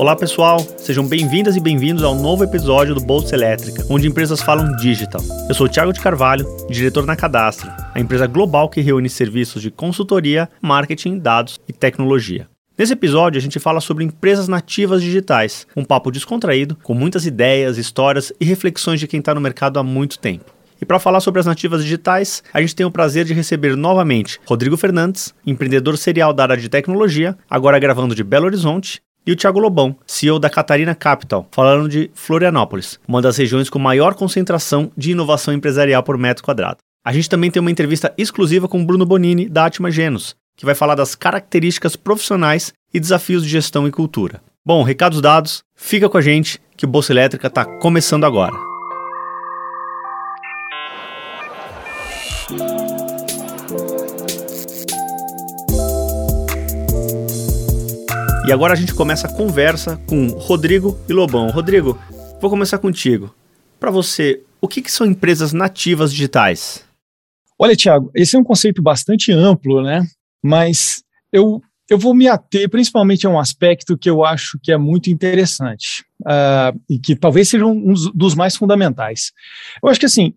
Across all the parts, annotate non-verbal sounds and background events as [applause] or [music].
Olá pessoal, sejam bem-vindas e bem-vindos ao novo episódio do Bolsa Elétrica, onde empresas falam digital. Eu sou Thiago de Carvalho, diretor na Cadastra, a empresa global que reúne serviços de consultoria, marketing, dados e tecnologia. Nesse episódio, a gente fala sobre empresas nativas digitais, um papo descontraído, com muitas ideias, histórias e reflexões de quem está no mercado há muito tempo. E para falar sobre as nativas digitais, a gente tem o prazer de receber novamente Rodrigo Fernandes, empreendedor serial da área de tecnologia, agora gravando de Belo Horizonte, e o Thiago Lobão, CEO da Catarina Capital, falando de Florianópolis, uma das regiões com maior concentração de inovação empresarial por metro quadrado. A gente também tem uma entrevista exclusiva com Bruno Bonini, da Atma Genos, que vai falar das características profissionais e desafios de gestão e cultura. Bom, recados dados, fica com a gente que o Bolsa Elétrica está começando agora. E agora a gente começa a conversa com Rodrigo e Lobão. Rodrigo, vou começar contigo. Para você, o que, que, são empresas nativas digitais? Olha, Tiago, esse é um conceito bastante amplo, né? Mas eu, eu vou me ater principalmente a um aspecto que eu acho que é muito interessante uh, e que talvez seja um dos mais fundamentais. Eu acho que assim,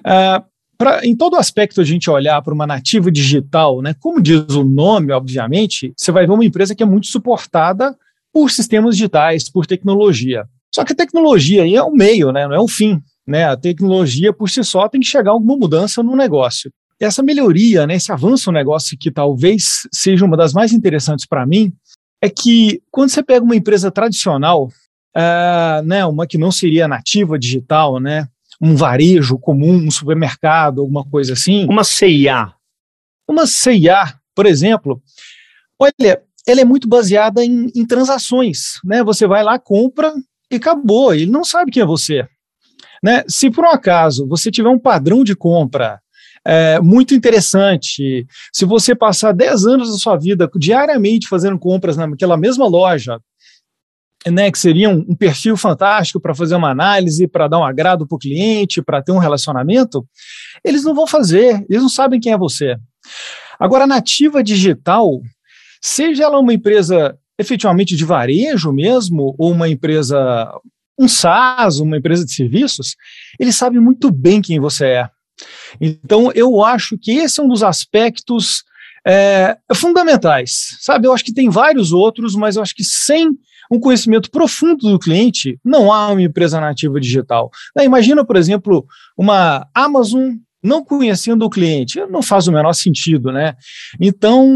uh, pra, em todo aspecto a gente olhar para uma nativa digital, né, como diz o nome, obviamente, você vai ver uma empresa que é muito suportada por sistemas digitais, por tecnologia. Só que a tecnologia aí é o meio, né, não é o fim. Né? A tecnologia por si só tem que chegar a alguma mudança no negócio. Essa melhoria, né, esse avanço no negócio que talvez seja uma das mais interessantes para mim, é que quando você pega uma empresa tradicional, uh, né, uma que não seria nativa digital, né, um varejo comum, um supermercado, alguma coisa assim. Uma CIA. Uma CIA, por exemplo, olha, ela é muito baseada em, em transações, né? Você vai lá, compra e acabou. Ele não sabe quem é você. Né? Se por um acaso você tiver um padrão de compra é, muito interessante, se você passar 10 anos da sua vida diariamente fazendo compras naquela mesma loja, né, que seria um, perfil fantástico para fazer uma análise, para dar um agrado para o cliente, para ter um relacionamento, eles não vão fazer, eles não sabem quem é você. Agora, a nativa digital, seja ela uma empresa efetivamente de varejo mesmo, ou uma empresa, um SaaS, uma empresa de serviços, eles sabem muito bem quem você é. Então, eu acho que esse é um dos aspectos é, fundamentais, sabe? Eu acho que tem vários outros, mas eu acho que sem um conhecimento profundo do cliente, não há uma empresa nativa digital. Né, imagina, por exemplo, uma Amazon não conhecendo o cliente, não faz o menor sentido, né? Então,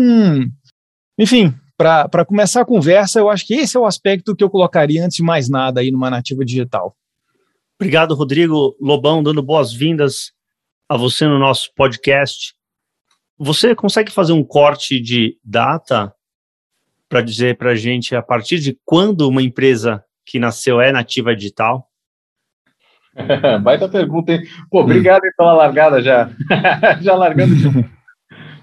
enfim, para começar a conversa, eu acho que esse é o aspecto que eu colocaria antes de mais nada aí numa nativa digital. Obrigado, Rodrigo Lobão, dando boas-vindas a você no nosso podcast. Você consegue fazer um corte de data para dizer para a gente a partir de quando uma empresa que nasceu é nativa digital? [laughs] Baita pergunta, hein? Pô, obrigado hum. pela largada já. [laughs] já largando. [laughs]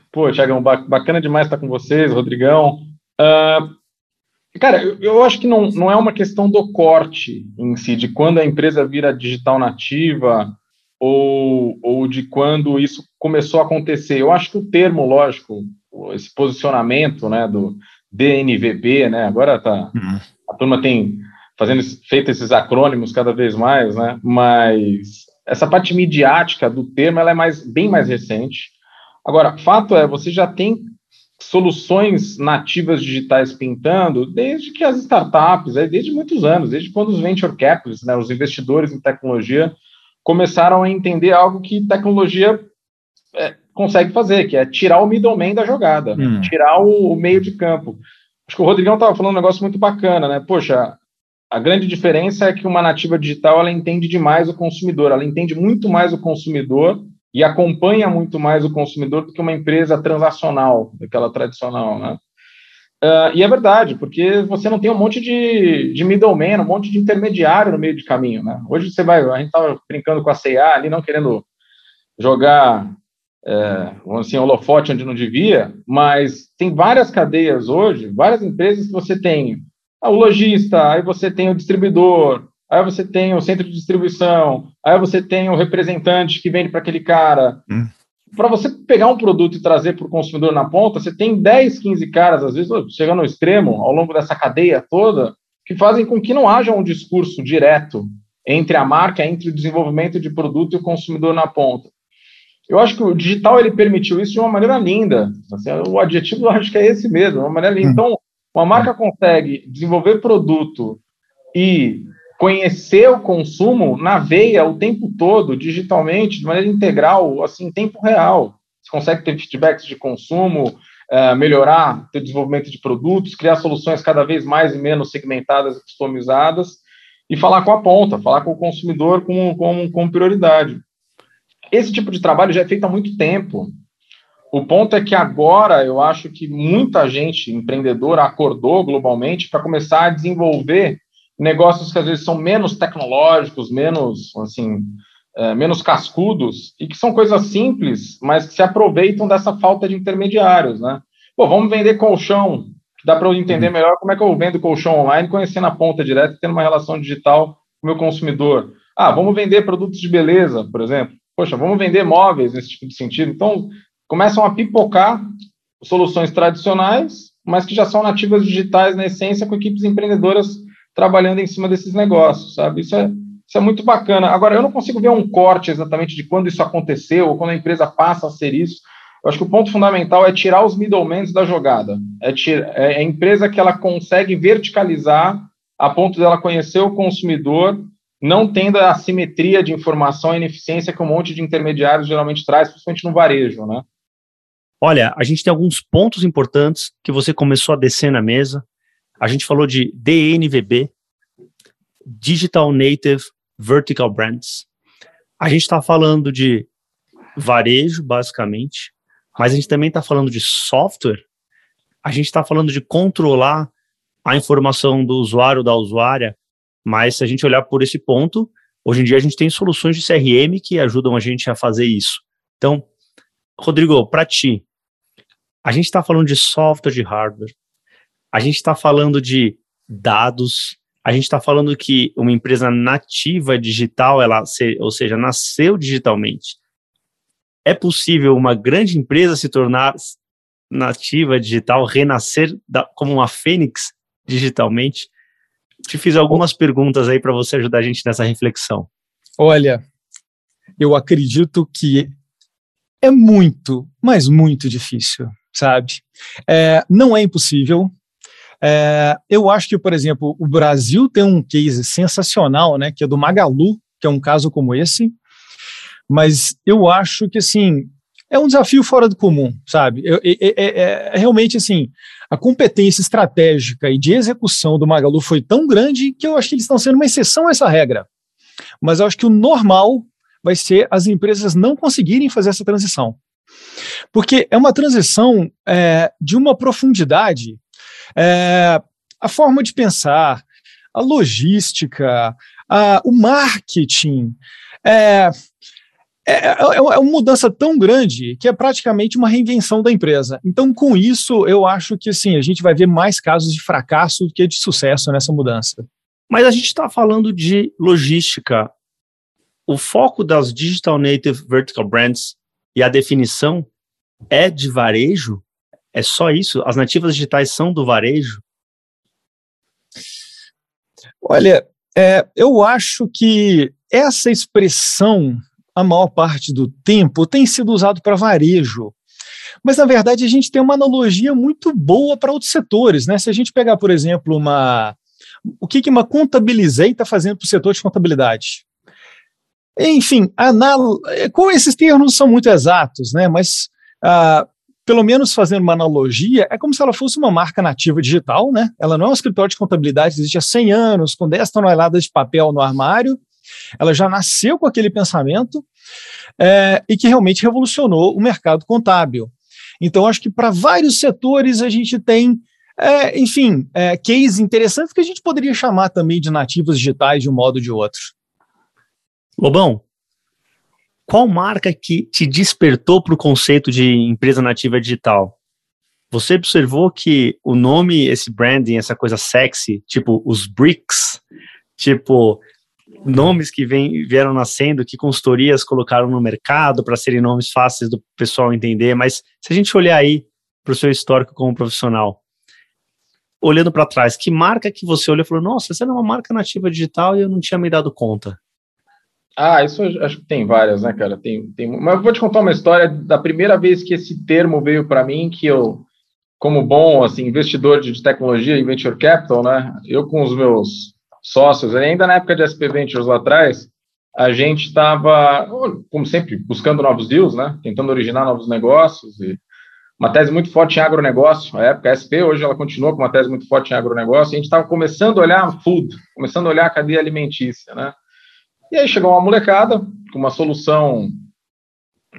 Pô, Tiagão, bacana demais estar com vocês, Rodrigão. Uh, cara, eu, eu, acho que não, não é uma questão do corte em si, de quando a empresa vira digital nativa ou, ou de quando isso começou a acontecer. Eu acho que o termo, lógico, esse posicionamento né, do, DNVB, né? Agora tá, uhum. a turma tem fazendo feito esses acrônimos cada vez mais, né? Mas essa parte midiática do termo ela é mais bem mais recente. Agora, fato é, você já tem soluções nativas digitais pintando desde que as startups, desde muitos anos, desde quando os venture capitalists, né, os investidores em tecnologia, começaram a entender algo que tecnologia é, consegue fazer, que é tirar o middleman da jogada, hum. tirar o, o, meio de campo. Acho que o Rodrigão estava falando um negócio muito bacana, né? Poxa, a grande diferença é que uma nativa digital ela entende demais o consumidor, ela entende muito mais o consumidor e acompanha muito mais o consumidor do que uma empresa transacional, daquela tradicional, né? Uh, e é verdade, porque você não tem um monte de, de middleman, um monte de intermediário no meio de caminho, né? Hoje você vai, a gente estava brincando com a CA ali, não querendo jogar é, assim, holofote onde não devia, mas tem várias cadeias hoje, várias empresas que você tem o lojista, aí você tem o distribuidor, aí você tem o centro de distribuição, aí você tem o representante que vende para aquele cara. Hum. para você pegar um produto e trazer para o consumidor na ponta, você tem 10, 15 caras, às vezes, chegando ao extremo, ao longo dessa cadeia toda, que fazem com que não haja um discurso direto entre a marca, entre o desenvolvimento de produto e o consumidor na ponta. Eu acho que o digital ele permitiu isso de uma maneira linda. Assim, o adjetivo eu acho que é esse mesmo, uma maneira linda. Hum. Então, uma marca consegue desenvolver produto e conhecer o consumo na veia o tempo todo, digitalmente, de maneira integral, assim, em tempo real. Você consegue ter feedbacks de consumo, uh, melhorar o desenvolvimento de produtos, criar soluções cada vez mais e menos segmentadas e customizadas, e falar com a ponta, falar com o consumidor com, com, com prioridade. Esse tipo de trabalho já é feito há muito tempo. O ponto é que agora eu acho que muita gente empreendedora acordou globalmente para começar a desenvolver negócios que às vezes são menos tecnológicos, menos assim, é, menos cascudos e que são coisas simples, mas que se aproveitam dessa falta de intermediários, né? Pô, vamos vender colchão, que dá para eu entender uhum. melhor como é que eu vendo colchão online, conhecendo a ponta direta e tendo uma relação digital com o meu consumidor. Ah, vamos vender produtos de beleza, por exemplo. Poxa, vamos vender móveis nesse tipo de sentido. Então, começam a pipocar soluções tradicionais, mas que já são nativas digitais na essência, com equipes empreendedoras trabalhando em cima desses negócios, sabe? Isso é, isso é muito bacana. Agora, eu não consigo ver um corte exatamente de quando isso aconteceu, ou quando a empresa passa a ser isso. Eu acho que o ponto fundamental é tirar os middlemen da jogada. É, tira, é a empresa que ela consegue verticalizar a ponto dela conhecer o consumidor, não tendo a simetria de informação e ineficiência que um monte de intermediários geralmente traz, principalmente no varejo, né? Olha, a gente tem alguns pontos importantes que você começou a descer na mesa. A gente falou de DNVB, Digital Native Vertical Brands. A gente está falando de varejo, basicamente, mas a gente também está falando de software. A gente está falando de controlar a informação do usuário, da usuária, mas se a gente olhar por esse ponto, hoje em dia a gente tem soluções de CRM que ajudam a gente a fazer isso. Então, Rodrigo, para ti, a gente está falando de software, de hardware, a gente está falando de dados, a gente está falando que uma empresa nativa digital, ela, ou seja, nasceu digitalmente. É possível uma grande empresa se tornar nativa digital, renascer da, como uma fênix digitalmente? Te fiz algumas perguntas aí para você ajudar a gente nessa reflexão. Olha, eu acredito que é muito, mas muito difícil, sabe? É, não é impossível, é, eu acho que, por exemplo, o Brasil tem um case sensacional, né, que é do Magalu, que é um caso como esse, mas eu acho que, assim, é um desafio fora do comum, sabe? É, é, é, realmente, assim, a competência estratégica e de execução do Magalu foi tão grande que eu acho que eles estão sendo uma exceção a essa regra. Mas eu acho que o normal vai ser as empresas não conseguirem fazer essa transição. Porque é uma transição é, de uma profundidade é, a forma de pensar, a logística, a, o marketing. É, é, é, é, uma mudança tão grande que é praticamente uma reinvenção da empresa. Então, com isso, eu acho que sim, a gente vai ver mais casos de fracasso do que de sucesso nessa mudança. Mas a gente está falando de logística. O foco das Digital Native Vertical Brands e a definição é de varejo? É só isso? As nativas digitais são do varejo? Olha, é, eu acho que essa expressão, a maior parte do tempo, tem sido usado para varejo. Mas, na verdade, a gente tem uma analogia muito boa para outros setores. Né? Se a gente pegar, por exemplo, uma. O que, que uma contabilizei está fazendo para o setor de contabilidade? Enfim, anal... com esses termos são muito exatos, né? mas ah, pelo menos fazendo uma analogia, é como se ela fosse uma marca nativa digital, né? Ela não é um escritório de contabilidade existe há 100 anos, com 10 toneladas de papel no armário. Ela já nasceu com aquele pensamento é, e que realmente revolucionou o mercado contábil. Então, acho que para vários setores a gente tem, é, enfim, é, cases interessantes que a gente poderia chamar também de nativos digitais de um modo ou de outro. Lobão, qual marca que te despertou para o conceito de empresa nativa digital? Você observou que o nome, esse branding, essa coisa sexy, tipo os bricks, tipo nomes que vem, vieram nascendo, que consultorias colocaram no mercado para serem nomes fáceis do pessoal entender, mas se a gente olhar aí para o seu histórico como profissional, olhando para trás, que marca que você olhou e falou, nossa, essa era uma marca nativa digital e eu não tinha me dado conta? Ah, isso acho que tem várias, né, cara? Tem, tem, mas eu vou te contar uma história da primeira vez que esse termo veio para mim, que eu, como bom assim, investidor de tecnologia e venture capital, né? Eu com os meus sócios, ainda na época de SP Ventures lá atrás, a gente estava, como sempre, buscando novos deals, né? Tentando originar novos negócios e uma tese muito forte em agronegócio. A época a SP hoje ela continua com uma tese muito forte em agronegócio. A gente estava começando a olhar food, começando a olhar a cadeia alimentícia, né? E aí chegou uma molecada com uma solução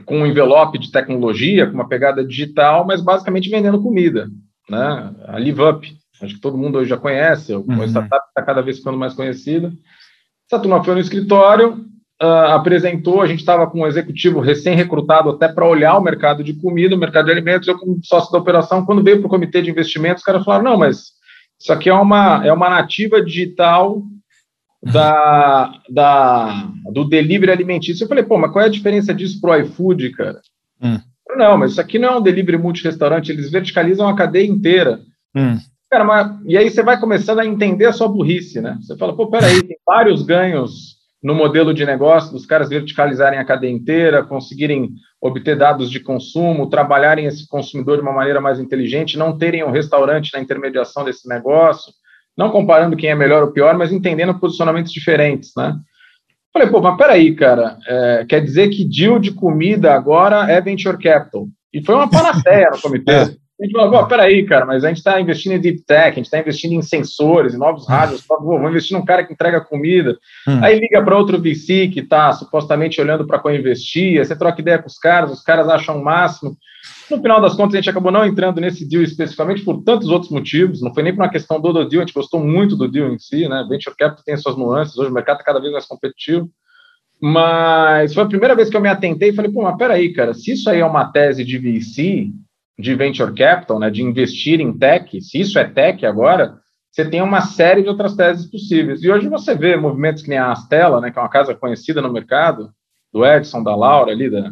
com um envelope de tecnologia, com uma pegada digital, mas basicamente vendendo comida, né? A Live Up, acho que todo mundo hoje já conhece, uhum. a startup está cada vez ficando mais conhecida. Essa turma foi no escritório, uh, apresentou, a gente estava com um executivo recém-recrutado até para olhar o mercado de comida, o mercado de alimentos, eu como sócio da operação, quando veio para o comitê de investimentos, os caras falaram, não, mas isso aqui é uma, é uma nativa digital da, da, do delivery alimentício. Eu falei, pô, mas qual é a diferença disso para o iFood, cara? Hum. Não, mas isso aqui não é um delivery multi-restaurante, eles verticalizam a cadeia inteira. Hum. Cara, mas, e aí você vai começando a entender a sua burrice, né? Você fala, pô, peraí, tem vários ganhos no modelo de negócio dos caras verticalizarem a cadeia inteira, conseguirem obter dados de consumo, trabalharem esse consumidor de uma maneira mais inteligente, não terem um restaurante na intermediação desse negócio, não comparando quem é melhor ou pior, mas entendendo posicionamentos diferentes, né? Falei, pô, mas peraí, cara, é, quer dizer que deal de comida agora é venture capital. E foi uma panaceia no comitê. A gente falou, peraí, cara, mas a gente está investindo em deep tech, a gente está investindo em sensores, em novos rádios, vamos investir num cara que entrega comida. Hum. Aí liga para outro VC que está supostamente olhando para co-investir, você troca ideia com os caras, os caras acham o máximo. No final das contas, a gente acabou não entrando nesse deal especificamente por tantos outros motivos, não foi nem por uma questão do, do deal, a gente gostou muito do deal em si, né? Venture Capital tem suas nuances, hoje o mercado está cada vez mais competitivo. Mas foi a primeira vez que eu me atentei e falei, pô, mas peraí, cara, se isso aí é uma tese de VC, de venture capital, né, de investir em tech, se isso é tech agora, você tem uma série de outras teses possíveis. E hoje você vê movimentos que nem a Astela, né, que é uma casa conhecida no mercado, do Edson, da Laura ali, da,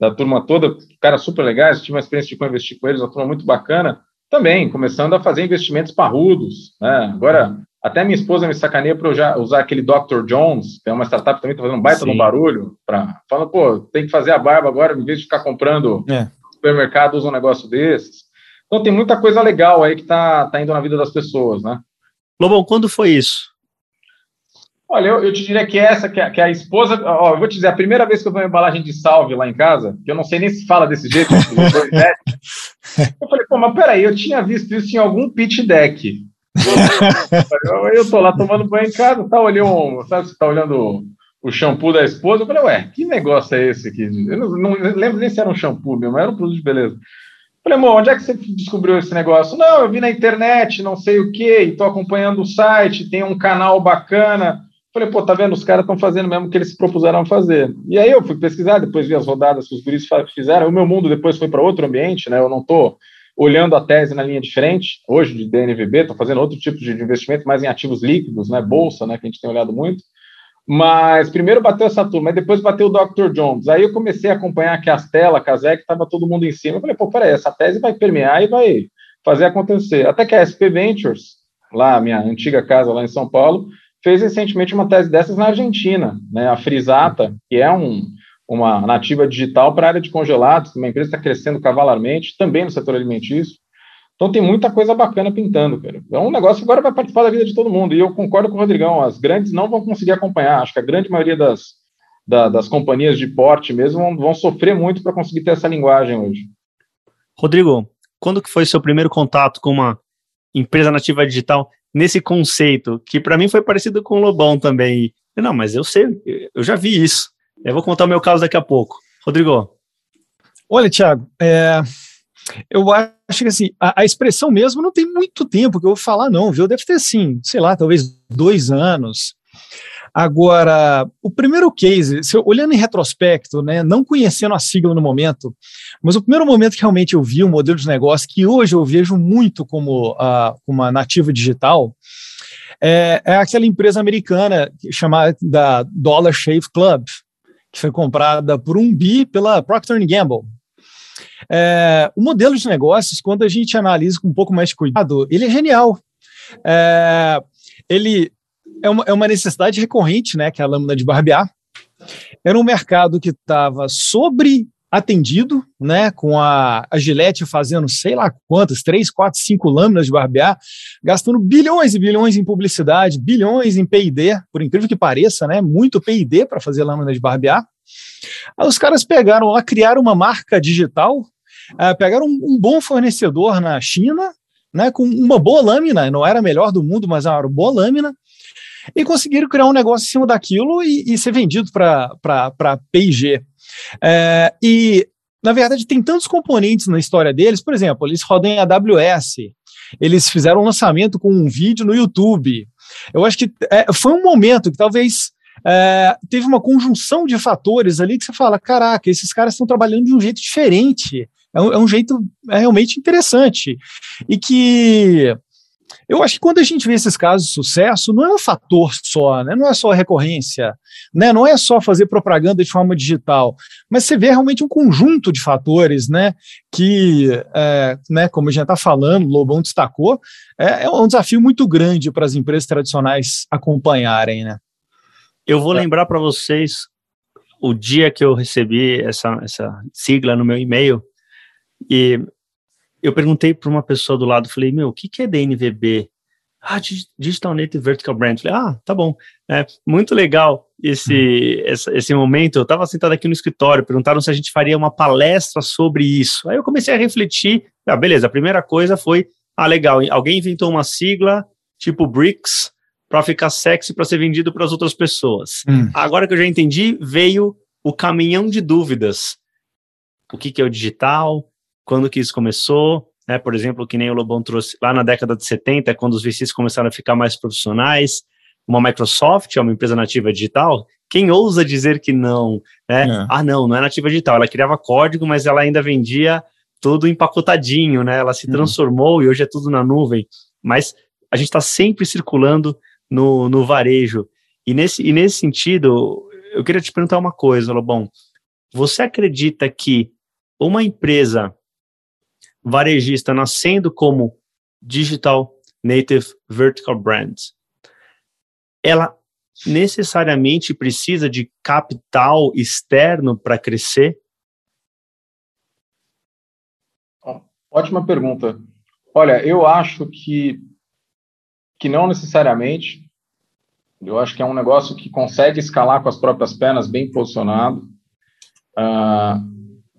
da turma toda, caras super legais, tive uma experiência de co-investir com eles, uma turma muito bacana, também começando a fazer investimentos parrudos. Né? Agora, até minha esposa me sacaneia para eu já usar aquele Dr. Jones, que é uma startup que também está fazendo um baita no barulho, para falando, pô, tem que fazer a barba agora, em vez de ficar comprando é supermercado usa um negócio desses. Então tem muita coisa legal aí que tá, tá indo na vida das pessoas, né? Lobão, quando foi isso? Olha, eu, eu te diria que essa, que a, que a esposa. Ó, eu vou te dizer, a primeira vez que eu vi uma embalagem de salve lá em casa, que eu não sei nem se fala desse jeito, [laughs] eu falei, pô, mas peraí, eu tinha visto isso em algum pitch deck. eu, eu tô lá tomando banho em casa, tá olhando, sabe, você tá olhando o shampoo da esposa. Eu falei, ué, que negócio é esse aqui? Eu não, não lembro nem se era um shampoo meu, mas era um produto de beleza. Eu falei, amor, onde é que você descobriu esse negócio? Não, eu vi na internet, não sei o quê, e tô acompanhando o site, tem um canal bacana. Eu falei, pô, tá vendo? Os caras estão fazendo mesmo o que eles se propuseram fazer. E aí eu fui pesquisar, depois vi as rodadas que os guris fizeram. O meu mundo depois foi para outro ambiente, né? Eu não tô olhando a tese na linha de frente, hoje de DNVB, tô fazendo outro tipo de investimento, mais em ativos líquidos, né? Bolsa, né? Que a gente tem olhado muito. Mas primeiro bateu essa turma, depois bateu o Dr. Jones. Aí eu comecei a acompanhar que a Stella, a Kazek, estava todo mundo em cima. Eu falei, pô, peraí, essa tese vai permear e vai fazer acontecer. Até que a SP Ventures, lá, minha antiga casa lá em São Paulo, fez recentemente uma tese dessas na Argentina, né? A Frisata, que é um, uma nativa digital para a área de congelados, uma empresa que está crescendo cavalarmente, também no setor alimentício. Então tem muita coisa bacana pintando, cara. É um negócio que agora vai participar da vida de todo mundo. E eu concordo com o Rodrigão, as grandes não vão conseguir acompanhar. Acho que a grande maioria das, da, das companhias de porte mesmo vão, vão sofrer muito para conseguir ter essa linguagem hoje. Rodrigo, quando que foi seu primeiro contato com uma empresa nativa digital nesse conceito, que para mim foi parecido com o Lobão também. Não, mas eu sei, eu já vi isso. Eu vou contar o meu caso daqui a pouco. Rodrigo. Olha, Thiago, é, eu acho que assim, a, a, expressão mesmo não tem muito tempo que eu vou falar, não, viu? Deve ter sim, sei lá, talvez dois anos. Agora, o primeiro case, eu, olhando em retrospecto, né, não conhecendo a sigla no momento, mas o primeiro momento que realmente eu vi um modelo de negócio que hoje eu vejo muito como uh, uma nativa digital é, é aquela empresa americana chamada Dollar Shave Club, que foi comprada por um bi pela Procter Gamble. É, o modelo de negócios, quando a gente analisa com um pouco mais de cuidado, ele é genial. É, ele é uma, é uma necessidade recorrente, né, que é a lâmina de barbear. Era um mercado que estava sobre atendido, né, com a, a Gillette fazendo sei lá quantas, três, quatro, cinco lâminas de barbear, gastando bilhões e bilhões em publicidade, bilhões em P&D, por incrível que pareça, né, muito P&D para fazer lâmina de barbear. Aí os caras pegaram lá, criaram uma marca digital, uh, pegaram um, um, bom fornecedor na China, né, com uma boa lâmina, não era a melhor do mundo, mas era uma boa lâmina, e conseguiram criar um negócio em cima daquilo e, e ser vendido para P&G. É, e, na verdade, tem tantos componentes na história deles, por exemplo, eles rodam em AWS, eles fizeram um lançamento com um vídeo no YouTube. Eu acho que é, foi um momento que talvez é, teve uma conjunção de fatores ali que você fala: caraca, esses caras estão trabalhando de um jeito diferente. É um, é um jeito é realmente interessante. E que eu acho que quando a gente vê esses casos de sucesso, não é um fator só, né? não é só a recorrência, né? não é só fazer propaganda de forma digital, mas você vê realmente um conjunto de fatores né? que, é, né, como a gente está falando, o Lobão destacou, é, é, um desafio muito grande para as empresas tradicionais acompanharem. Né? Eu vou lembrar para vocês o dia que eu recebi essa, essa sigla no meu e-mail e eu perguntei para uma pessoa do lado, falei, meu, o que, que é DNVB? Ah, Digital Native Vertical Brand. Falei, ah, tá bom. É, muito legal esse, esse, esse, momento. Eu estava sentado aqui no escritório, perguntaram se a gente faria uma palestra sobre isso. Aí eu comecei a refletir. Ah, beleza, a primeira coisa foi, ah, legal, alguém inventou uma sigla tipo BRICS para ficar sexy para ser vendido para as outras pessoas. Hum. Agora que eu já entendi, veio o caminhão de dúvidas. O que, que é o digital? quando que isso começou, né? Por exemplo, que nem o Lobão trouxe lá na década de 70, quando os VCs começaram a ficar mais profissionais, uma Microsoft é uma empresa nativa digital, quem ousa dizer que não, né? É. Ah, não, não é nativa digital, ela criava código, mas ela ainda vendia tudo empacotadinho, né? Ela se uhum. transformou e hoje é tudo na nuvem, mas a gente está sempre circulando no, no varejo. E nesse, e nesse sentido, eu queria te perguntar uma coisa, Lobão. Você acredita que uma empresa varejista nascendo como Digital Native Vertical Brand, ela necessariamente precisa de capital externo para crescer? Ótima pergunta. Olha, eu acho que, que não necessariamente. Eu acho que é um negócio que consegue escalar com as próprias pernas, bem posicionado. Uh,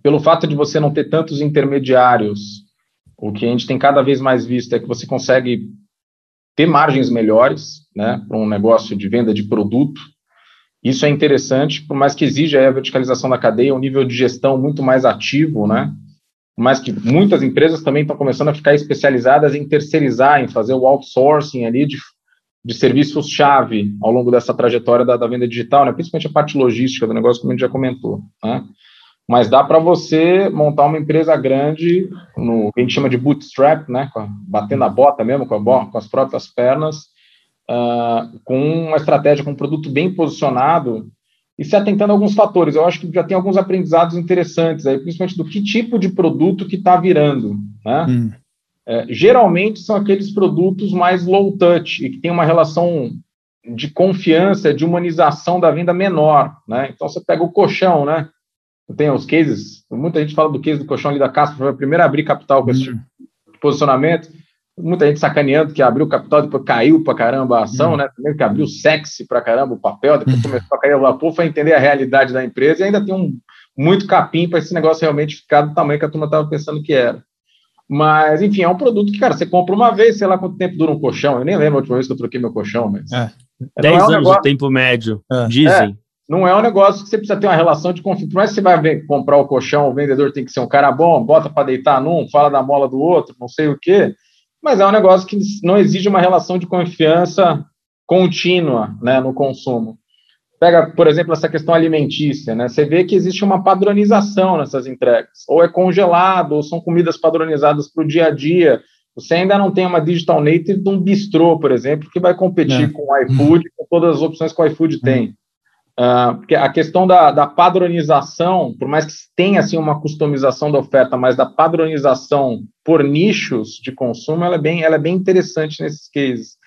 pelo fato de você não ter tantos intermediários, o que a gente tem cada vez mais visto é que você consegue ter margens melhores, né, para um negócio de venda de produto. Isso é interessante, por mais que exija a verticalização da cadeia, um nível de gestão muito mais ativo, né? Mas que muitas empresas também estão começando a ficar especializadas em terceirizar, em fazer o outsourcing ali de, de serviços-chave ao longo dessa trajetória da, da, venda digital, né? principalmente a parte logística do negócio, como a gente já comentou. Né? mas dá para você montar uma empresa grande no que a gente chama de bootstrap, né, batendo a bota mesmo com, a, com as próprias pernas, uh, com uma estratégia, com um produto bem posicionado e se atentando a alguns fatores. Eu acho que já tem alguns aprendizados interessantes aí, principalmente do que tipo de produto que está virando, né? Hum. É, geralmente são aqueles produtos mais low touch e que tem uma relação de confiança, de humanização da venda menor, né? Então você pega o colchão, né? tem os cases, muita gente fala do case do colchão ali da Caspa, foi a primeira a abrir capital com esse tipo de posicionamento, muita gente sacaneando que abriu capital, depois caiu pra caramba a ação, uhum. né? Primeiro que abriu sexy pra caramba o papel, depois uhum. começou a cair o vapor, foi entender a realidade da empresa e ainda tem um muito capim para esse negócio realmente ficar do tamanho que a turma estava pensando que era. Mas, enfim, é um produto que, cara, você compra uma vez, sei lá quanto tempo dura um colchão. Eu nem lembro a última vez que eu troquei meu colchão, mas. É. 10 é um anos negócio... o tempo médio, é. dizem. É não é um negócio que você precisa ter uma relação de confiança. Mas você vai ver, comprar o colchão, o vendedor tem que ser um cara bom, bota para deitar num, fala da mola do outro, não sei o quê. Mas é um negócio que não exige uma relação de confiança contínua né, no consumo. Pega, por exemplo, essa questão alimentícia, né? Você vê que existe uma padronização nessas entregas. Ou é congelado, ou são comidas padronizadas para o dia a dia, você ainda não tem uma digital native de um bistrô, por exemplo, que vai competir é. com o iFood, com todas as opções que o iFood uhum. tem. Uh, porque a questão da, da, padronização, por mais que tenha assim, uma customização da oferta, mas da padronização por nichos de consumo, ela é bem, ela é bem interessante nesses cases.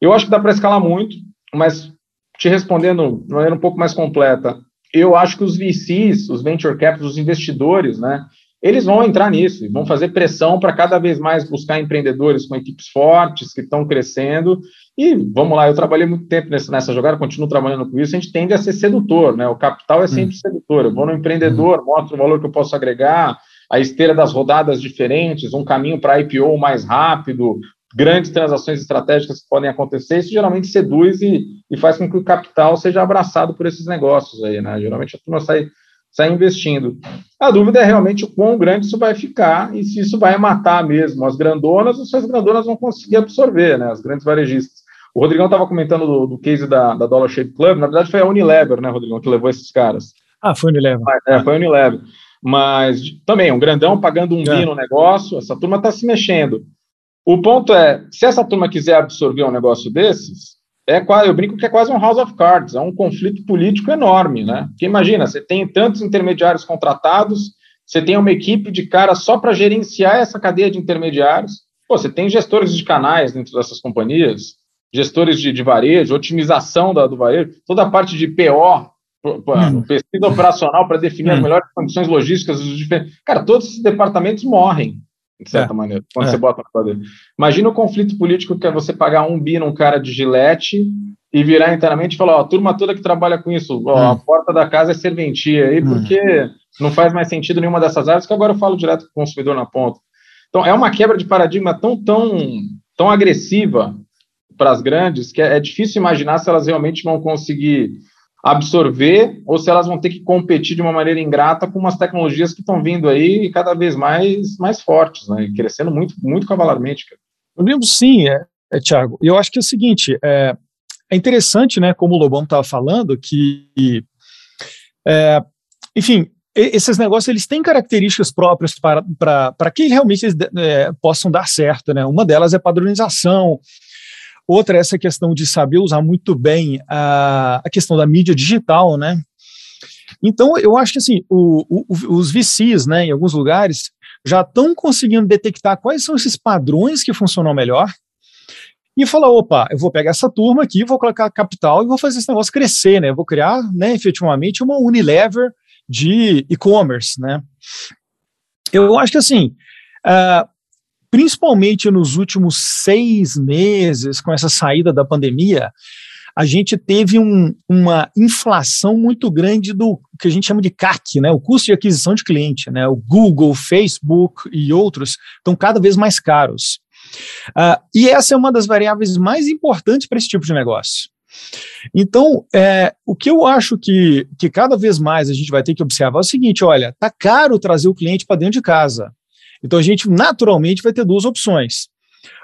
Eu acho que dá para escalar muito, mas te respondendo de maneira um pouco mais completa, eu acho que os VCs, os venture capitals, os investidores, né, eles vão entrar nisso e vão fazer pressão para cada vez mais buscar empreendedores com equipes fortes que estão crescendo. E vamos lá, eu trabalhei muito tempo nessa, jogada, continuo trabalhando com isso. A gente tende a ser sedutor, né? O capital é sempre hum. sedutor. Eu vou no empreendedor, hum. mostro o valor que eu posso agregar, a esteira das rodadas diferentes, um caminho para IPO mais rápido, grandes transações estratégicas que podem acontecer. Isso geralmente seduz e, e faz com que o capital seja abraçado por esses negócios aí, né? Geralmente a turma sai sai investindo. A dúvida é realmente o quão grande isso vai ficar e se isso vai matar mesmo as grandonas ou se as grandonas vão conseguir absorver, né, as grandes varejistas. O Rodrigão estava comentando do, do, case da, da Dollar Shave Club, na verdade foi a Unilever, né, Rodrigão, que levou esses caras. Ah, foi a Unilever. É, foi a Unilever. Mas também, um grandão pagando um é. no negócio, essa turma está se mexendo. O ponto é, se essa turma quiser absorver um negócio desses, é quase, eu brinco que é quase um House of Cards, é um conflito político enorme, né? Porque imagina, você tem tantos intermediários contratados, você tem uma equipe de caras só para gerenciar essa cadeia de intermediários. Pô, você tem gestores de canais dentro dessas companhias, gestores de, de varejo, otimização da, do varejo, toda a parte de PO, hum. pesquisa operacional para definir hum. as melhores condições logísticas dos diferentes. Cara, todos esses departamentos morrem de certa é. maneira, quando é. você bota no quadro. Imagina o conflito político que é você pagar um bi num cara de gilete e virar internamente e falar, ó, a turma toda que trabalha com isso, ó, a hum. porta da casa é serventia aí, hum. porque não faz mais sentido nenhuma dessas áreas, que agora eu falo direto com o consumidor na ponta. Então, é uma quebra de paradigma tão, tão, tão agressiva para as grandes que é, é difícil imaginar se elas realmente vão conseguir absorver ou se elas vão ter que competir de uma maneira ingrata com umas tecnologias que estão vindo aí cada vez mais, mais fortes, né, crescendo muito, muito cavalarmente. Eu lembro sim, é, é, Tiago. Eu acho que é o seguinte, é, é interessante, né, como o Lobão estava falando, que, é, enfim, esses negócios eles têm características próprias para, para, para que realmente eles é, possam dar certo, né? Uma delas é padronização, Outra é essa questão de saber usar muito bem a, a questão da mídia digital, né? Então, eu acho que assim, o, o, os VCs, né, em alguns lugares, já estão conseguindo detectar quais são esses padrões que funcionam melhor e falar, opa, eu vou pegar essa turma aqui, vou colocar capital e vou fazer esse negócio crescer, né? Eu vou criar, né, efetivamente, uma Unilever de e-commerce, né? Eu acho que assim, uh, principalmente nos últimos seis meses, com essa saída da pandemia, a gente teve um, uma inflação muito grande do que a gente chama de CAC, né, o custo de aquisição de cliente. Né, o Google, Facebook e outros estão cada vez mais caros. Uh, e essa é uma das variáveis mais importantes para esse tipo de negócio. Então, é, o que eu acho que, que cada vez mais a gente vai ter que observar é o seguinte: olha, tá caro trazer o cliente para dentro de casa. Então a gente naturalmente vai ter duas opções.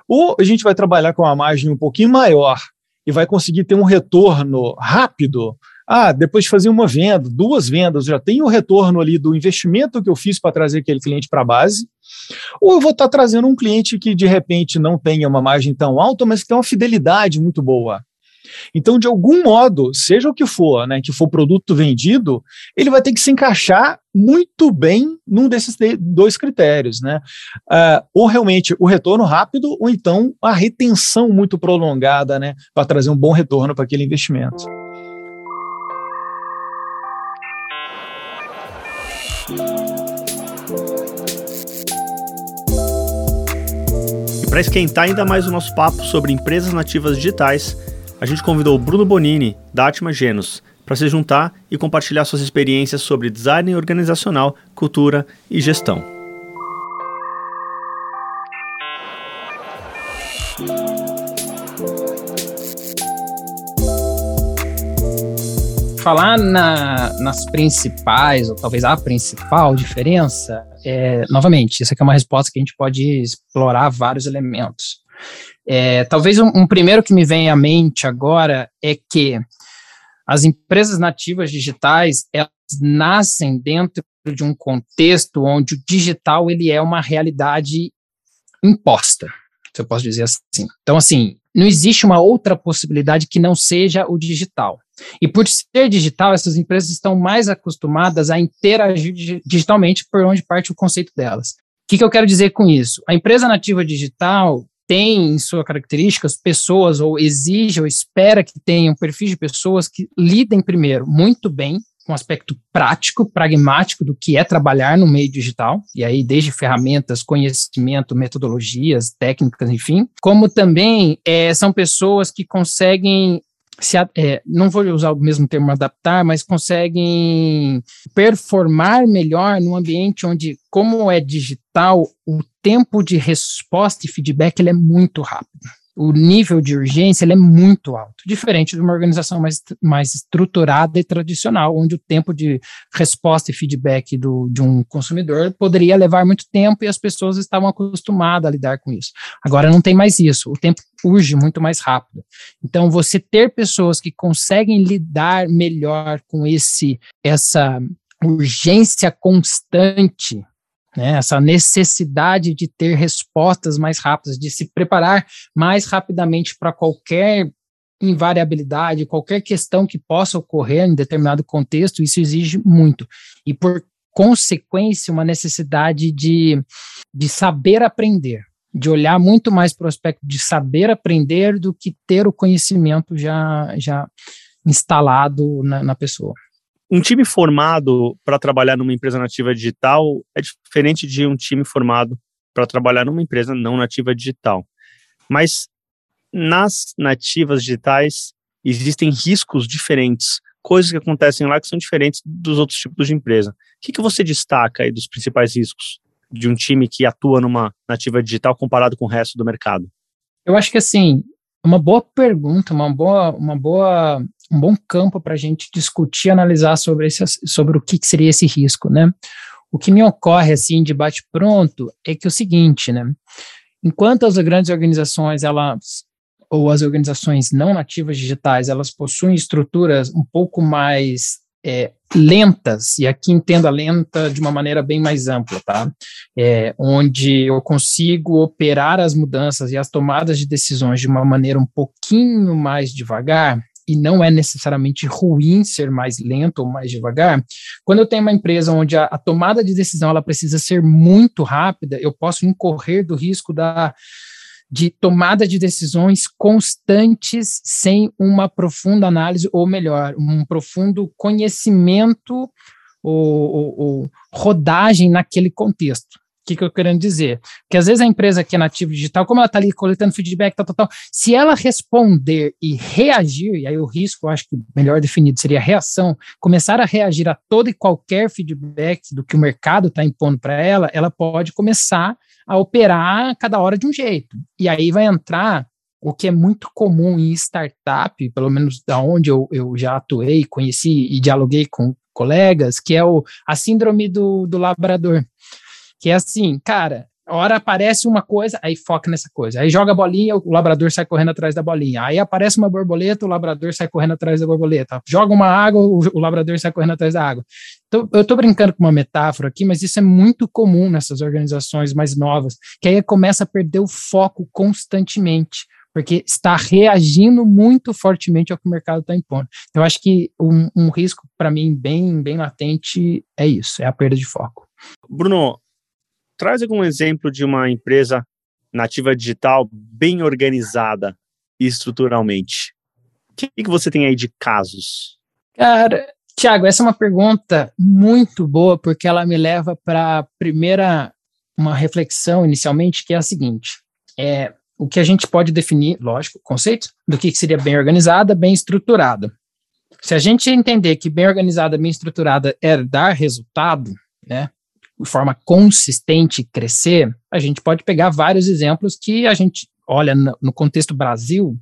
Ou a gente vai trabalhar com uma margem um pouquinho maior e vai conseguir ter um retorno rápido. Ah, depois de fazer uma venda, duas vendas, já tenho o retorno ali do investimento que eu fiz para trazer aquele cliente para a base. Ou eu vou estar tá trazendo um cliente que de repente não tenha uma margem tão alta, mas que tem uma fidelidade muito boa. Então, de algum modo, seja o que for, né, que for produto vendido, ele vai ter que se encaixar muito bem num desses dois critérios, né? Uh, ou realmente o retorno rápido, ou então a retenção muito prolongada, né, para trazer um bom retorno para aquele investimento. Para esquentar ainda mais o nosso papo sobre empresas nativas digitais, a gente convidou o Bruno Bonini, da Atma Genus, para se juntar e compartilhar suas experiências sobre design organizacional, cultura e gestão. Falar na, nas principais, ou talvez a principal diferença, é, novamente, isso aqui é uma resposta que a gente pode explorar vários elementos. É, talvez um, um, primeiro que me vem à mente agora é que as empresas nativas digitais elas nascem dentro de um contexto onde o digital ele é uma realidade imposta, se eu posso dizer assim. Então, assim, não existe uma outra possibilidade que não seja o digital. E por ser digital, essas empresas estão mais acostumadas a interagir digitalmente, por onde parte o conceito delas. O que, que eu quero dizer com isso? A empresa nativa digital tem em suas características pessoas, ou exige, ou espera que tenham perfis de pessoas que lidem primeiro muito bem com um aspecto prático, pragmático do que é trabalhar no meio digital, e aí desde ferramentas, conhecimento, metodologias, técnicas, enfim, como também é, são pessoas que conseguem se, é, não vou usar o mesmo termo adaptar, mas conseguem performar melhor no ambiente onde, como é digital, o tempo de resposta e feedback ele é muito rápido o nível de urgência ele é muito alto, diferente de uma organização mais, mais estruturada e tradicional, onde o tempo de resposta e feedback do, de um consumidor poderia levar muito tempo e as pessoas estavam acostumadas a lidar com isso. Agora não tem mais isso, o tempo urge muito mais rápido. Então, você ter pessoas que conseguem lidar melhor com esse essa urgência constante né, essa necessidade de ter respostas mais rápidas, de se preparar mais rapidamente para qualquer invariabilidade, qualquer questão que possa ocorrer em determinado contexto, isso exige muito. E por consequência, uma necessidade de, de saber aprender, de olhar muito mais para o aspecto de saber aprender do que ter o conhecimento já, já instalado na, na pessoa um time formado para trabalhar numa empresa nativa digital é diferente de um time formado para trabalhar numa empresa não nativa digital. Mas nas nativas digitais existem riscos diferentes, coisas que acontecem lá que são diferentes dos outros tipos de empresa. O que, que você destaca aí dos principais riscos de um time que atua numa nativa digital comparado com o resto do mercado? Eu acho que assim, uma boa pergunta, uma boa, uma boa um bom campo para a gente discutir, analisar sobre, esse, sobre o que, que seria esse risco, né? O que me ocorre, assim, de bate-pronto, é que é o seguinte, né? Enquanto as grandes organizações, elas, ou as organizações não nativas digitais, elas possuem estruturas um pouco mais é, lentas, e aqui entendo a lenta de uma maneira bem mais ampla, tá? É, onde eu consigo operar as mudanças e as tomadas de decisões de uma maneira um pouquinho mais devagar, e não é necessariamente ruim ser mais lento ou mais devagar, quando eu tenho uma empresa onde a, a tomada de decisão ela precisa ser muito rápida, eu posso incorrer do risco da de tomada de decisões constantes sem uma profunda análise, ou melhor, um profundo conhecimento ou, ou, ou rodagem naquele contexto que, que eu querendo dizer? Que às vezes a empresa que é nativa digital, como ela está ali coletando feedback, tal, tal, tal, se ela responder e reagir, e aí o risco, eu acho que melhor definido seria reação, começar a reagir a todo e qualquer feedback do que o mercado está impondo para ela, ela pode começar a operar cada hora de um jeito. E aí vai entrar o que é muito comum em startup, pelo menos da onde eu, eu já atuei, conheci e dialoguei com colegas, que é o, a síndrome do, do labrador que é assim, cara, hora aparece uma coisa, aí foca nessa coisa. Aí joga a bolinha, o labrador sai correndo atrás da bolinha. Aí aparece uma borboleta, o labrador sai correndo atrás da borboleta. Joga uma água, o, labrador sai correndo atrás da água. Então, eu estou brincando com uma metáfora aqui, mas isso é muito comum nessas organizações mais novas, que aí começa a perder o foco constantemente porque está reagindo muito fortemente ao que o mercado está impondo. Então, eu acho que um, um risco, para mim, bem, bem latente é isso, é a perda de foco. Bruno, Traz algum exemplo de uma empresa nativa digital bem organizada estruturalmente. O que, que você tem aí de casos? Cara, Tiago, essa é uma pergunta muito boa, porque ela me leva para a primeira, uma reflexão inicialmente, que é a seguinte: é, o que a gente pode definir, lógico, conceito do que seria bem organizada, bem estruturada. Se a gente entender que bem organizada, bem estruturada é dar resultado, né? De forma consistente crescer, a gente pode pegar vários exemplos que a gente olha no contexto Brasil,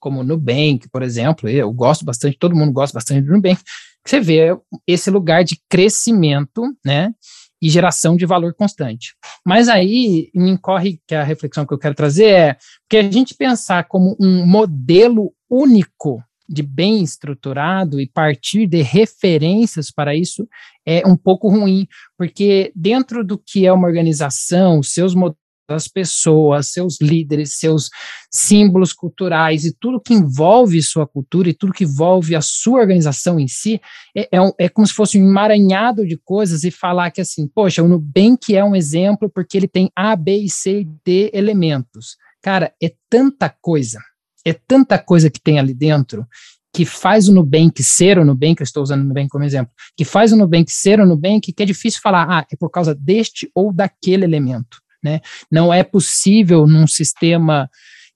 como Nubank, por exemplo, eu gosto bastante, todo mundo gosta bastante do Nubank, você vê esse lugar de crescimento, né, e geração de valor constante. Mas aí me incorre que a reflexão que eu quero trazer é que a gente pensar como um modelo único de bem estruturado e partir de referências para isso é um pouco ruim, porque dentro do que é uma organização, seus modelos as pessoas, seus líderes, seus símbolos culturais e tudo que envolve sua cultura e tudo que envolve a sua organização em si, é, é, um, é como se fosse um emaranhado de coisas e falar que assim, poxa, o Nubank é um exemplo porque ele tem A, B e C e D elementos. Cara, é tanta coisa, é tanta coisa que tem ali dentro que faz o Nubank ser o Nubank, eu estou usando o Nubank como exemplo, que faz o Nubank ser o Nubank, que é difícil falar, ah, é por causa deste ou daquele elemento, né? Não é possível num sistema,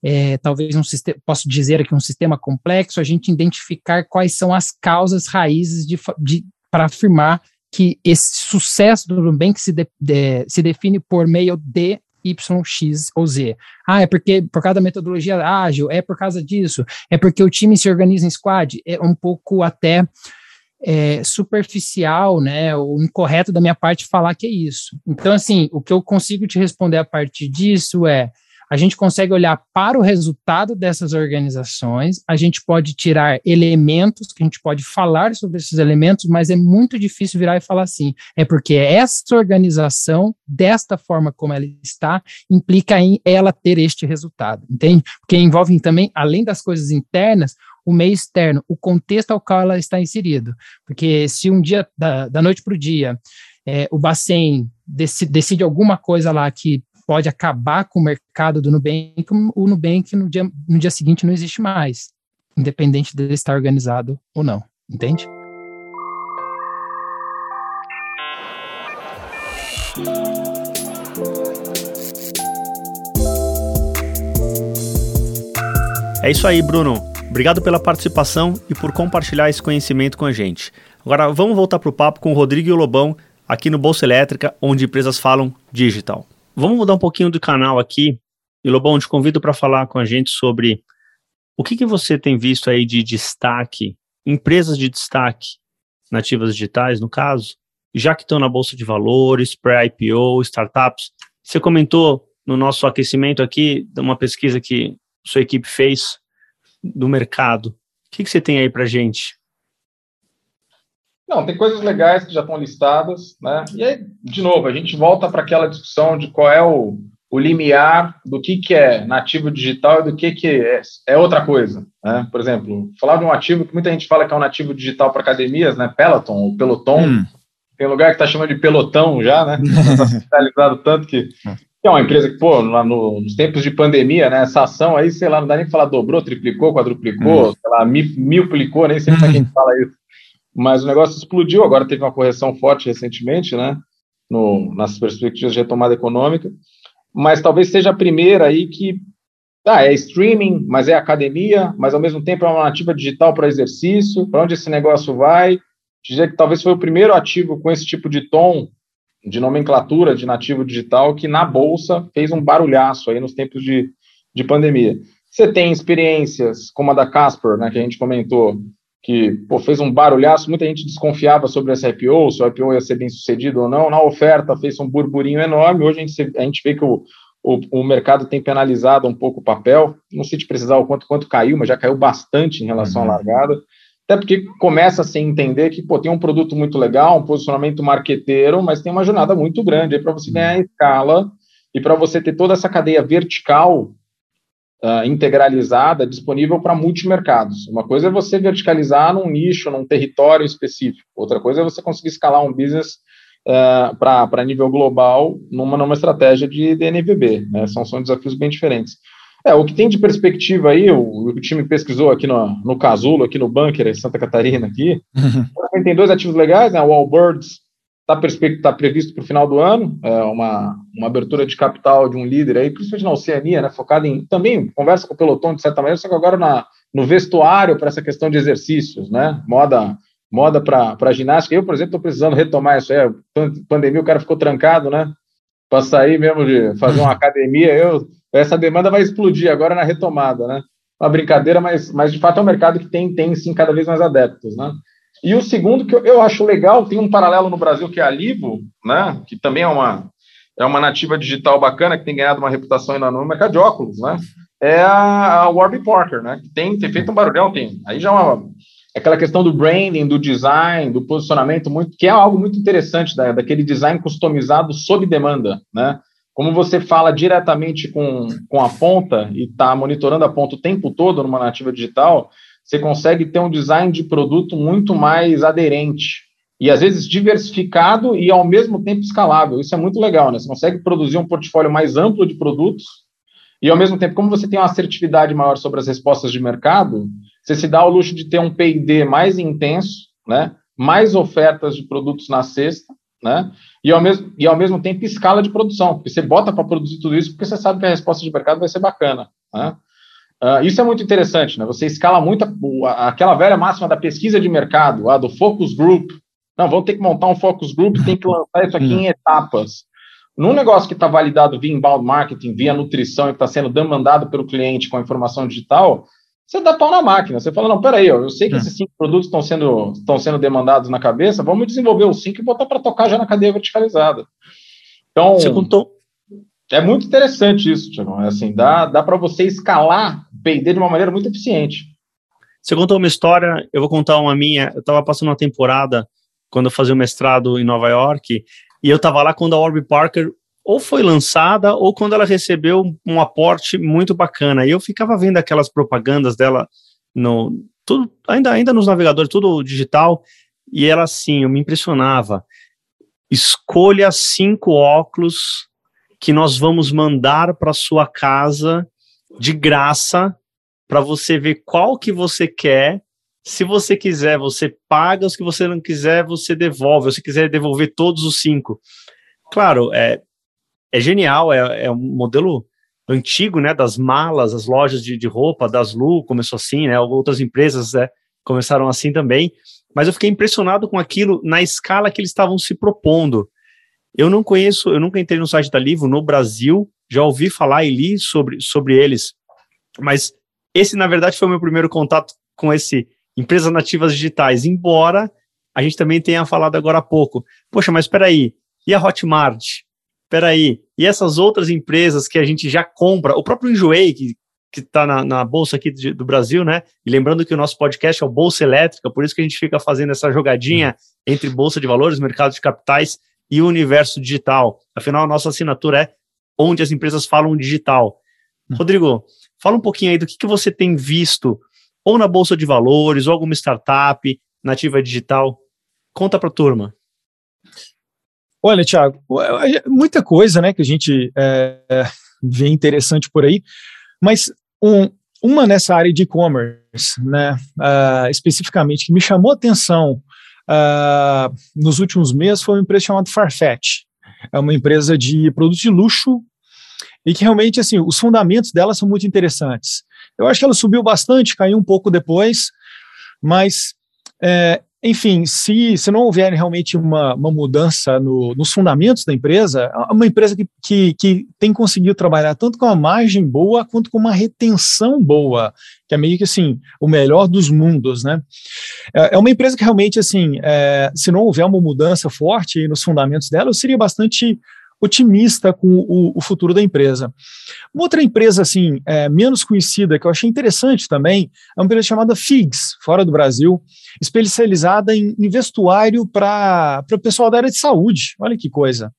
é, talvez um sistema, posso dizer aqui um sistema complexo, a gente identificar quais são as causas raízes de, de para afirmar que esse sucesso do Nubank se, de, de, se define por meio de Y, X ou Z. Ah, é porque por causa da metodologia ágil, é por causa disso, é porque o time se organiza em squad, é um pouco até é, superficial, né, ou incorreto da minha parte falar que é isso. Então, assim, o que eu consigo te responder a partir disso é a gente consegue olhar para o resultado dessas organizações, a gente pode tirar elementos, que a gente pode falar sobre esses elementos, mas é muito difícil virar e falar assim, é porque essa organização, desta forma como ela está, implica em ela ter este resultado, entende? Porque envolve também, além das coisas internas, o meio externo, o contexto ao qual ela está inserido. Porque se um dia, da, da noite para o dia, é, o Bacen decide, decide alguma coisa lá que pode acabar com o mercado do Nubank, o Nubank no dia, no dia seguinte não existe mais, independente dele estar organizado ou não, entende? É isso aí, Bruno. Obrigado pela participação e por compartilhar esse conhecimento com a gente. Agora vamos voltar para o papo com o Rodrigo e o Lobão aqui no Bolsa Elétrica, onde empresas falam digital. Vamos mudar um pouquinho do canal aqui. E Lobão, te convido para falar com a gente sobre o que, que você tem visto aí de destaque, empresas de destaque nativas digitais, no caso, já que estão na Bolsa de Valores, pré-IPO, startups. Você comentou no nosso aquecimento aqui, de uma pesquisa que sua equipe fez do mercado. O que, que você tem aí para gente? Não, tem coisas legais que já estão listadas, né? E aí, de novo, a gente volta para aquela discussão de qual é o, o limiar do que, que é nativo digital e do que, que é, é outra coisa. Né? Por exemplo, falar de um ativo que muita gente fala que é um nativo digital para academias, né? Peloton, ou Peloton. Hum. Tem lugar que está chamando de pelotão já, né? [laughs] Está tanto que, que é uma empresa que, pô, lá no, nos tempos de pandemia, né? Essa ação aí, sei lá, não dá nem falar dobrou, triplicou, quadruplicou, hum. sei lá, milplicou, nem sei como é que a gente fala isso mas o negócio explodiu. Agora teve uma correção forte recentemente, né? No, nas perspectivas de retomada econômica. Mas talvez seja a primeira aí que ah, é streaming, mas é academia, mas ao mesmo tempo é uma nativa digital para exercício. Para onde esse negócio vai? Dizer que talvez foi o primeiro ativo com esse tipo de tom de nomenclatura de nativo digital que na bolsa fez um barulhaço aí nos tempos de, de pandemia. Você tem experiências como a da Casper, né, que a gente comentou, que pô, fez um barulhaço, muita gente desconfiava sobre essa IPO, se o IPO ia ser bem sucedido ou não. Na oferta fez um burburinho enorme. Hoje a gente, a gente vê que o, o, o, mercado tem penalizado um pouco o papel. Não sei te precisar o quanto, quanto caiu, mas já caiu bastante em relação uhum. à largada. Até porque começa a se entender que pô, tem um produto muito legal, um posicionamento marqueteiro, mas tem uma jornada muito grande para você ganhar escala e para você ter toda essa cadeia vertical uh, integralizada disponível para multimercados. Uma coisa é você verticalizar num nicho, num território específico. Outra coisa é você conseguir escalar um business uh, para nível global numa, numa estratégia de DNVB. Né? São, são desafios bem diferentes. É, o que tem de perspectiva aí, o, o time pesquisou aqui no, no Casulo, aqui no Bunker, em Santa Catarina, aqui, uhum. tem dois ativos legais, né, o Allbirds está tá previsto para o final do ano, é uma, uma abertura de capital de um líder aí, principalmente na Oceania, né, focado em também conversa com o pelotão de certa maneira, só que agora na, no vestuário para essa questão de exercícios, né, moda moda para ginástica. Eu, por exemplo, estou precisando retomar isso aí. Pandemia, o cara ficou trancado, né? Para sair mesmo de fazer uma [laughs] academia, eu, essa demanda vai explodir agora na retomada, né? Uma brincadeira, mas, mas de fato é um mercado que tem, tem sim cada vez mais adeptos, né? E o segundo que eu, acho legal, tem um paralelo no Brasil que é a Livo, né, que também é uma, é uma nativa digital bacana, que tem ganhado uma reputação enorme no mercado de óculos, né, é a, a Warby Parker, né, que tem, tem feito um barulhão, tem, aí já é uma, aquela questão do branding, do design, do posicionamento, muito, que é algo muito interessante, da, daquele design customizado sob demanda, né, como você fala diretamente com, com a ponta e está monitorando a ponta o tempo todo numa nativa digital, você consegue ter um design de produto muito mais aderente e às vezes diversificado e ao mesmo tempo escalável. Isso é muito legal, né? Você consegue produzir um portfólio mais amplo de produtos e ao mesmo tempo, como você tem uma assertividade maior sobre as respostas de mercado, você se dá o luxo de ter um P&D mais intenso, né? Mais ofertas de produtos na cesta, né? E ao mesmo, e ao mesmo tempo escala de produção, porque você bota para produzir tudo isso porque você sabe que a resposta de mercado vai ser bacana, né? Uh, isso é muito interessante, né? Você escala muito a, aquela velha máxima da pesquisa de mercado, a do focus group. Não, vamos ter que montar um focus group, tem que lançar isso aqui [laughs] em etapas. Num negócio que está validado via inbound marketing, via nutrição e que está sendo demandado pelo cliente com a informação digital, você dá pau na máquina. Você fala, não, peraí, eu sei que esses cinco produtos estão sendo, estão sendo demandados na cabeça, vamos desenvolver os cinco e botar para tocar já na cadeia verticalizada. Então, você contou. é muito interessante isso, Tiago. É assim, dá, dá para você escalar P&D de uma maneira muito eficiente. Você contou uma história, eu vou contar uma minha. Eu estava passando uma temporada quando eu fazia o mestrado em Nova York, e eu estava lá quando a Warby Parker ou foi lançada ou quando ela recebeu um aporte muito bacana. E eu ficava vendo aquelas propagandas dela no tudo ainda ainda nos navegadores, tudo digital, e ela assim, eu me impressionava. Escolha cinco óculos que nós vamos mandar para sua casa de graça para você ver qual que você quer. Se você quiser, você paga. Se você não quiser, você devolve. Se quiser devolver todos os cinco. Claro, é, é genial. É, é um modelo antigo, né? Das malas, as lojas de, de roupa, das Lu, começou assim, né? Outras empresas né, começaram assim também. Mas eu fiquei impressionado com aquilo na escala que eles estavam se propondo. Eu não conheço, eu nunca entrei no site da Livro no Brasil, já ouvi falar e li sobre, sobre eles, mas esse, na verdade, foi o meu primeiro contato com esse empresas nativas digitais, embora a gente também tenha falado agora há pouco. Poxa, mas espera aí, e a Hotmart? Espera aí, e essas outras empresas que a gente já compra, o próprio Enjoei, que que está na, na, bolsa aqui de, do Brasil, né? E lembrando que o nosso podcast é o Bolsa Elétrica, por isso que a gente fica fazendo essa jogadinha entre bolsa de valores, mercado de capitais e o universo digital. Afinal, a nossa assinatura é onde as empresas falam digital. Hum. Rodrigo, fala um pouquinho aí do que, que você tem visto, ou na Bolsa de Valores, ou alguma startup nativa digital. Conta para a turma. Olha, Thiago, muita coisa né, que a gente é, vê interessante por aí, mas um, uma nessa área de e-commerce, né, uh, especificamente, que me chamou a atenção uh, nos últimos meses foi uma empresa chamada Farfetch. É uma empresa de produtos de luxo e que realmente, assim, os fundamentos dela são muito interessantes. Eu acho que ela subiu bastante, caiu um pouco depois, mas é, enfim, se, se não houver realmente uma, uma mudança no, nos fundamentos da empresa, é uma empresa que, que, que, tem conseguido trabalhar tanto com uma margem boa quanto com uma retenção boa, que é meio que assim, o melhor dos mundos, né? É, é uma empresa que realmente, assim, é, se não houver uma mudança forte nos fundamentos dela, eu seria bastante otimista com o, o, futuro da empresa. Uma outra empresa, assim, é, menos conhecida, que eu achei interessante também, é uma empresa chamada FIGS, fora do Brasil, especializada em, em vestuário para o pessoal da área de saúde. Olha que coisa.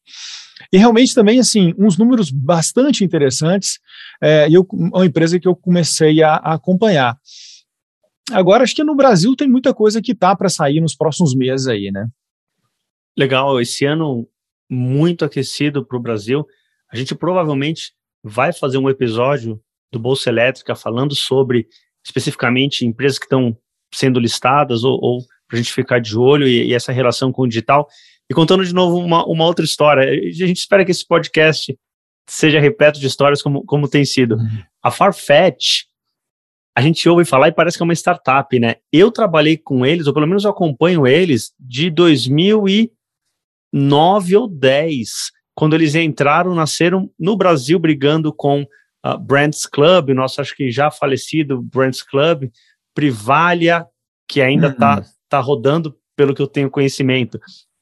E realmente também, assim, uns números bastante interessantes, é, e eu, uma empresa que eu comecei a, a acompanhar. Agora, acho que no Brasil tem muita coisa que tá para sair nos próximos meses aí, né? Legal, esse ano muito aquecido para o Brasil. A gente provavelmente vai fazer um episódio do Bolsa Elétrica falando sobre especificamente empresas que estão sendo listadas ou, ou para a gente ficar de olho e, e, essa relação com o digital. E contando de novo uma, uma outra história, a gente espera que esse podcast seja repleto de histórias como, como tem sido. Uhum. A Farfetch, a gente ouve falar e parece que é uma startup, né? Eu trabalhei com eles, ou pelo menos eu acompanho eles, de 2000 e 9 ou 10, quando eles entraram, nasceram no Brasil brigando com uh, Brands Club, nosso acho que já falecido Brands Club, Privalia, que ainda está uhum. tá rodando, pelo que eu tenho conhecimento.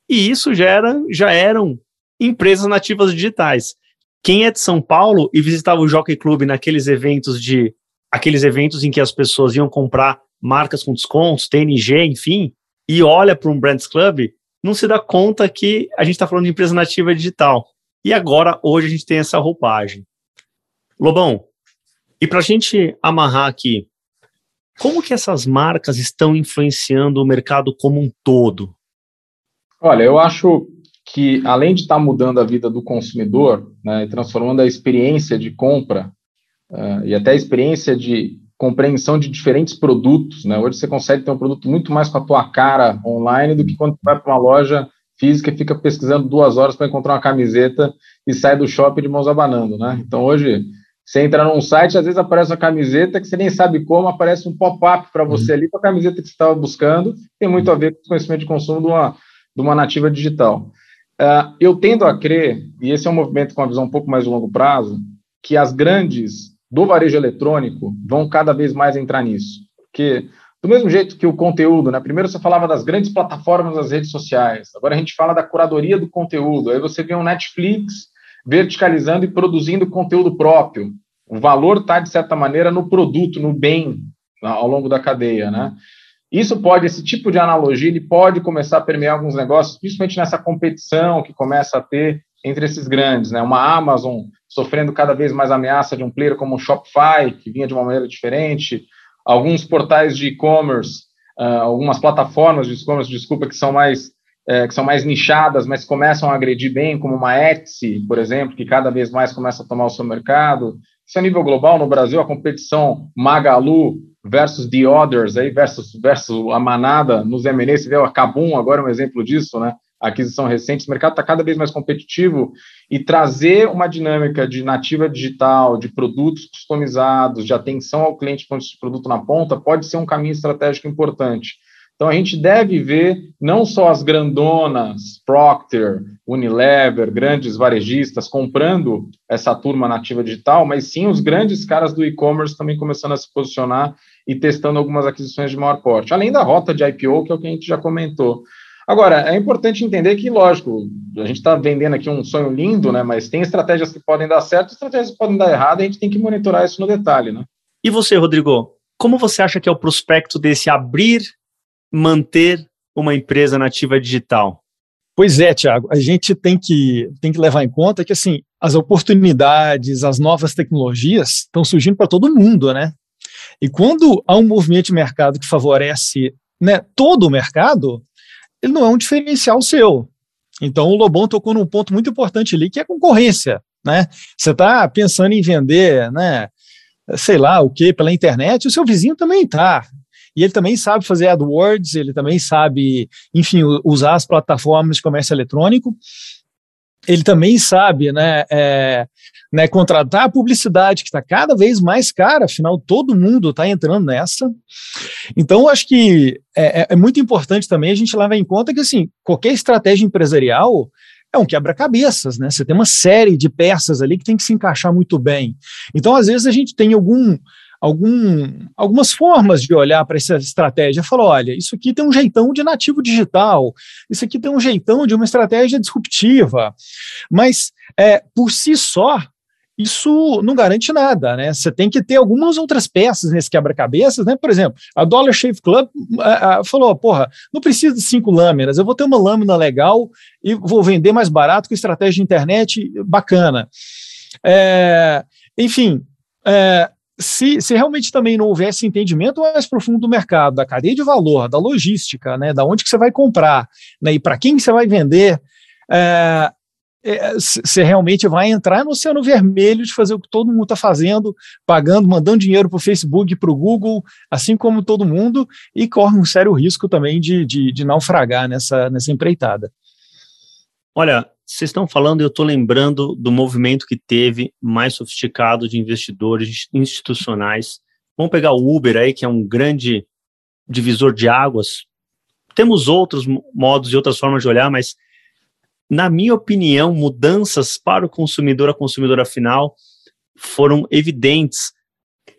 E isso já, era, já eram empresas nativas digitais. Quem é de São Paulo e visitava o Jockey Club naqueles eventos de aqueles eventos em que as pessoas iam comprar marcas com descontos, TNG, enfim, e olha para um Brands Club, não se dá conta que a gente está falando de empresa nativa digital. E agora, hoje, a gente tem essa roupagem. Lobão, e para a gente amarrar aqui, como que essas marcas estão influenciando o mercado como um todo? Olha, eu acho que além de estar tá mudando a vida do consumidor, né, transformando a experiência de compra uh, e até a experiência de compreensão de diferentes produtos, né? Hoje você consegue ter um produto muito mais com a tua cara online do que quando você vai para uma loja física e fica pesquisando duas horas para encontrar uma camiseta e sai do shopping de mãos abanando, né? Então hoje você entra num site, às vezes aparece uma camiseta que você nem sabe como, aparece um pop-up para você uhum. ali com a camiseta que você estava buscando, tem muito a ver com o conhecimento de consumo de uma, de uma nativa digital. Uh, eu tendo a crer, e esse é um movimento com uma visão um pouco mais de longo prazo, que as grandes do varejo eletrônico vão cada vez mais entrar nisso. Porque, do mesmo jeito que o conteúdo, né? Primeiro você falava das grandes plataformas das redes sociais, agora a gente fala da curadoria do conteúdo, aí você vê um Netflix verticalizando e produzindo conteúdo próprio. O valor está, de certa maneira, no produto, no bem, ao longo da cadeia, né? Isso pode, esse tipo de analogia, ele pode começar a permear alguns negócios, principalmente nessa competição que começa a ter entre esses grandes, né? Uma Amazon sofrendo cada vez mais ameaça de um player como o Shopify, que vinha de uma maneira diferente, alguns portais de e-commerce, uh, algumas plataformas de e-commerce, desculpa, que são mais é, que são mais nichadas, mas começam a agredir bem, como uma Etsy, por exemplo, que cada vez mais começa a tomar o seu mercado. Isso a nível global, no Brasil, a competição Magalu versus The Others, aí, versus, versus a manada nos M&A, você vê a Kabum agora é um exemplo disso, né? Aquisição recente, o mercado está cada vez mais competitivo e trazer uma dinâmica de nativa digital, de produtos customizados, de atenção ao cliente com esse produto na ponta, pode ser um caminho estratégico importante. Então a gente deve ver não só as grandonas, Procter, Unilever, grandes varejistas comprando essa turma nativa digital, mas sim os grandes caras do e-commerce também começando a se posicionar e testando algumas aquisições de maior porte, além da rota de IPO, que é o que a gente já comentou. Agora, é importante entender que, lógico, a gente está vendendo aqui um sonho lindo, né? Mas tem estratégias que podem dar certo, estratégias que podem dar errado, e a gente tem que monitorar isso no detalhe, né? E você, Rodrigo? Como você acha que é o prospecto desse abrir manter uma empresa nativa digital? Pois é, Tiago, a gente tem que, tem que levar em conta que assim, as oportunidades, as novas tecnologias estão surgindo para todo mundo, né? E quando há um movimento de mercado que favorece né, todo o mercado, ele não é um diferencial seu. Então o Lobão tocou num ponto muito importante ali, que é a concorrência. Né? Você está pensando em vender, né, sei lá o que, pela internet, o seu vizinho também está. E ele também sabe fazer AdWords, ele também sabe, enfim, usar as plataformas de comércio eletrônico. Ele também sabe, né, é, né contratar a publicidade que está cada vez mais cara, afinal todo mundo está entrando nessa. Então, acho que é, é, é muito importante também a gente levar em conta que assim qualquer estratégia empresarial é um quebra-cabeças, né? Você tem uma série de peças ali que tem que se encaixar muito bem. Então, às vezes, a gente tem algum algum, algumas formas de olhar para essa estratégia. Falou, olha, isso aqui tem um jeitão de nativo digital, isso aqui tem um jeitão de uma estratégia disruptiva, mas é, por si só isso não garante nada, né? Você tem que ter algumas outras peças nesse quebra-cabeças, né? Por exemplo, a Dollar Shave Club a, a, falou, porra, não preciso de cinco lâminas, eu vou ter uma lâmina legal e vou vender mais barato com estratégia de internet bacana. É, enfim, é, se, se realmente também não houvesse entendimento mais profundo do mercado, da cadeia de valor, da logística, né, da onde que você vai comprar, né, e para quem você vai vender, é, é, você realmente vai entrar no oceano vermelho de fazer o que todo mundo está fazendo, pagando, mandando dinheiro para o Facebook, para o Google, assim como todo mundo, e corre um sério risco também de, de, de naufragar nessa, nessa empreitada. Olha, vocês estão falando, eu estou lembrando do movimento que teve mais sofisticado de investidores institucionais. Vamos pegar o Uber aí, que é um grande divisor de águas. Temos outros modos e outras formas de olhar, mas, na minha opinião, mudanças para o consumidor, a consumidora final, foram evidentes.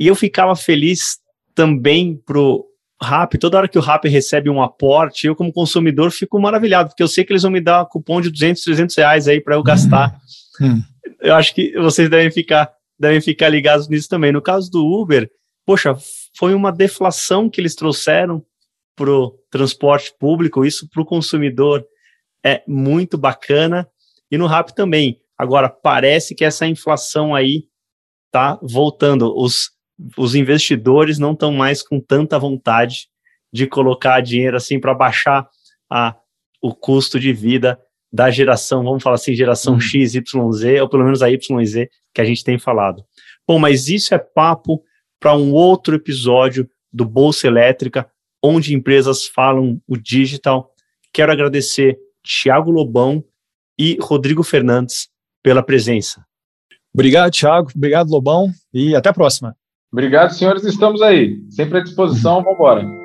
E eu ficava feliz também pro RAP, toda hora que o RAP recebe um aporte, eu como consumidor fico maravilhado, porque eu sei que eles vão me dar um cupom de 200, 300 reais aí para eu gastar. Hum. Eu acho que vocês devem ficar, devem ficar ligados nisso também. No caso do Uber, poxa, foi uma deflação que eles trouxeram para o transporte público, isso para o consumidor é muito bacana. E no RAP também, Agora, parece que essa inflação aí tá voltando. Os, os investidores não estão mais com tanta vontade de colocar dinheiro assim para baixar a, o custo de vida da geração, vamos falar assim, geração uhum. X, Y, Z, ou pelo menos a Y Z que a gente tem falado. Bom, mas isso é papo para um outro episódio do Bolsa Elétrica, onde empresas falam o digital. Quero agradecer Tiago Lobão e Rodrigo Fernandes pela presença. Obrigado, Tiago. Obrigado, Lobão. E até a próxima. Obrigado, senhores. Estamos aí. Sempre à disposição. Vamos embora.